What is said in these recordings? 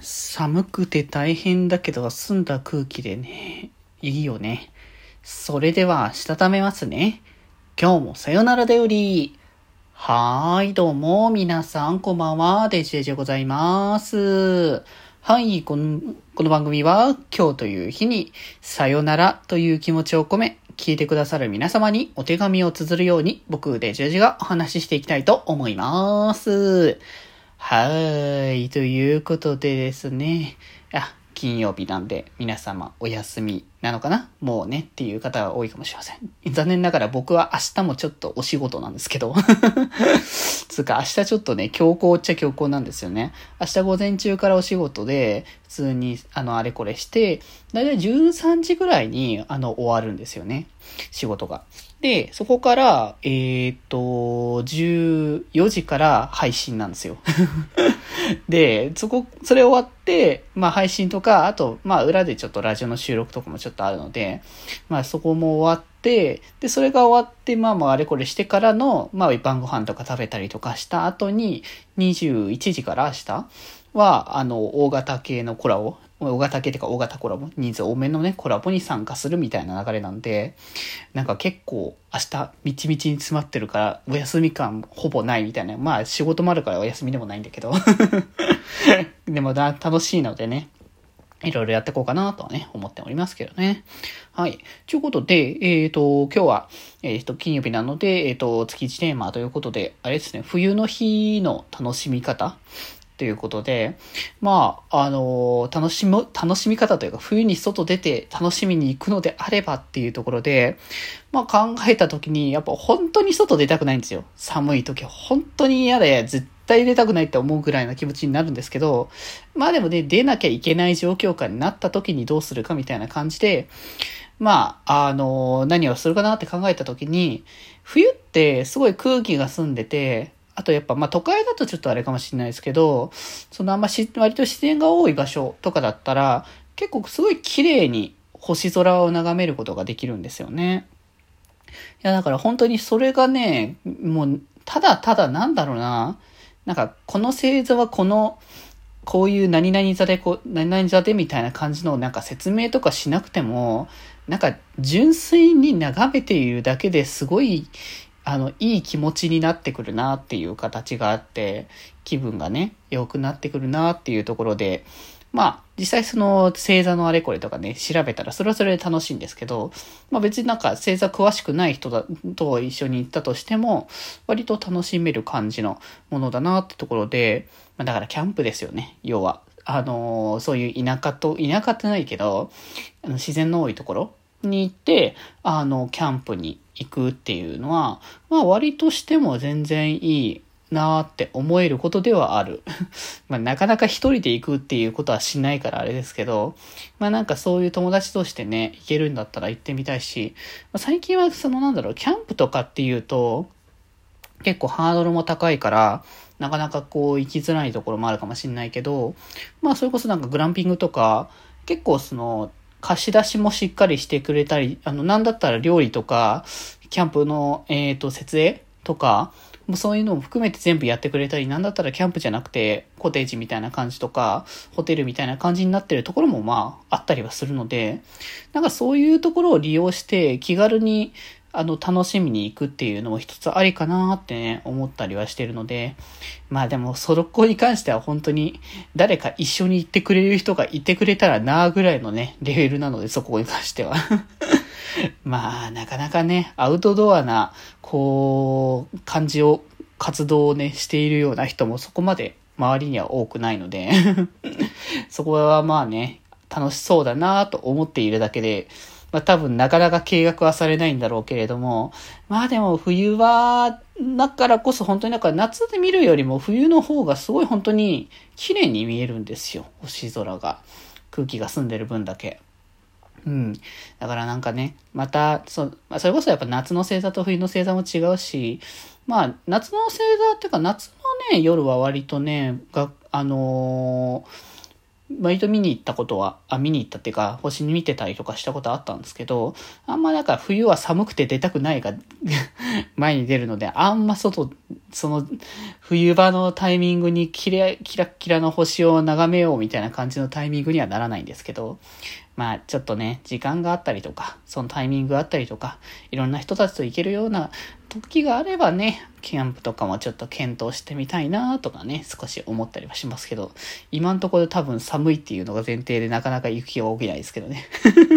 寒くて大変だけど澄んだ空気でね、いいよね。それでは、したためますね。今日もさよならだより。はーい、どうも、皆さん、こんばんは、デジデジでございます。はい、この、この番組は、今日という日に、さよならという気持ちを込め、聞いてくださる皆様にお手紙を綴るように、僕、デジデジがお話ししていきたいと思います。はーい。ということでですね。あ、金曜日なんで皆様お休みなのかな？もうねっていう方が多いかもしれません。残念ながら僕は明日もちょっとお仕事なんですけど。つうか明日ちょっとね、強行っちゃ強行なんですよね。明日午前中からお仕事で、普通にあのあれこれして、だいたい13時ぐらいにあの終わるんですよね。仕事が。で、そこから、えー、っと、14時から配信なんですよ。で、そこ、それ終わって、まあ配信とか、あと、まあ裏でちょっとラジオの収録とかもちょっとょっとあるので、まあそこも終わって、で、それが終わって、まあまああれこれしてからの、まあ晩ご飯とか食べたりとかした後に、21時から明日は、あの、大型系のコラボ、大型系っていうか大型コラボ、人数多めのね、コラボに参加するみたいな流れなんで、なんか結構明日、みちみちに詰まってるから、お休み感ほぼないみたいな。まあ仕事もあるからお休みでもないんだけど。でもな、楽しいのでね、いろいろやっていこうかなとはね、思っておりますけどね。はい。ということで、えっ、ー、と、今日は、えっ、ー、と、金曜日なので、えっ、ー、と、月1テーマということで、あれですね、冬の日の楽しみ方ということで、まあ、あの、楽しむ、楽しみ方というか、冬に外出て楽しみに行くのであればっていうところで、まあ考えた時に、やっぱ本当に外出たくないんですよ。寒い時、本当に嫌で、絶対出たくないって思うぐらいな気持ちになるんですけど、まあでもね、出なきゃいけない状況下になった時にどうするかみたいな感じで、まあ、あの、何をするかなって考えた時に、冬ってすごい空気が澄んでて、あとやっぱ、まあ都会だとちょっとあれかもしれないですけど、そのあんまし、割と自然が多い場所とかだったら、結構すごい綺麗に星空を眺めることができるんですよね。いや、だから本当にそれがね、もう、ただただなんだろうな、なんかこの星座はこの、こういう何々座でこう、何々座でみたいな感じのなんか説明とかしなくても、なんか純粋に眺めているだけですごいあの、いい気持ちになってくるなっていう形があって、気分がね、良くなってくるなっていうところで、まあ、実際その星座のあれこれとかね、調べたらそれはそれで楽しいんですけど、まあ別になんか星座詳しくない人だと一緒に行ったとしても、割と楽しめる感じのものだなってところで、まあだからキャンプですよね、要は。あのー、そういう田舎と、田舎ってないけど、あの自然の多いところに行って、あの、キャンプに行くっていうのは、まあ割としても全然いいなーって思えることではある。まあなかなか一人で行くっていうことはしないからあれですけど、まあなんかそういう友達としてね、行けるんだったら行ってみたいし、まあ、最近はそのなんだろう、キャンプとかっていうと、結構ハードルも高いから、なかなかこう行きづらいところもあるかもしれないけど、まあそれこそなんかグランピングとか、結構その貸し出しもしっかりしてくれたり、あの、なんだったら料理とか、キャンプの、えっ、ー、と、設営とか、もうそういうのも含めて全部やってくれたり、なんだったらキャンプじゃなくて、コテージみたいな感じとか、ホテルみたいな感じになってるところもまあ、あったりはするので、なんかそういうところを利用して気軽にあの、楽しみに行くっていうのも一つありかなってね、思ったりはしてるので、まあでも、その子に関しては本当に誰か一緒に行ってくれる人がいてくれたらなーぐらいのね、レベルなので、そこに関しては。まあ、なかなかね、アウトドアな、こう、感じを、活動をね、しているような人もそこまで周りには多くないので そこはまあね、楽しそうだなと思っているだけで、まあ多分なかなか計画はされないんだろうけれども、まあでも冬は、だからこそ本当になんか夏で見るよりも冬の方がすごい本当に綺麗に見えるんですよ。星空が。空気が澄んでる分だけ。うん。だからなんかね、また、そ、それこそやっぱ夏の星座と冬の星座も違うし、まあ、夏の星座っていうか夏のね、夜は割とね、が、あのー割と見に行ったことは、あ、見に行ったっていうか、星に見てたりとかしたことあったんですけど、あんまなんか冬は寒くて出たくないが 前に出るので、あんま外、その、冬場のタイミングにキラキラの星を眺めようみたいな感じのタイミングにはならないんですけど、まあちょっとね、時間があったりとか、そのタイミングがあったりとか、いろんな人たちと行けるような時があればね、キャンプとかもちょっと検討してみたいなとかね、少し思ったりはしますけど、今のところ多分寒いっていうのが前提でなかなか雪が起きないですけどね。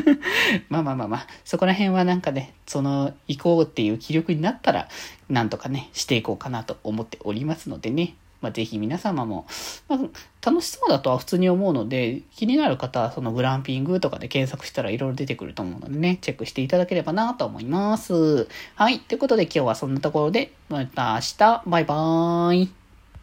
まあまあまあまあ、そこら辺はなんかね、その行こうっていう気力になったら、なんとかね、していこうかなと思っておりますのでね。まあ、ぜひ皆様も、まあ、楽しそうだとは普通に思うので、気になる方はそのグランピングとかで検索したらいろいろ出てくると思うのでね、チェックしていただければなと思います。はい。ということで今日はそんなところで、また明日、バイバーイ。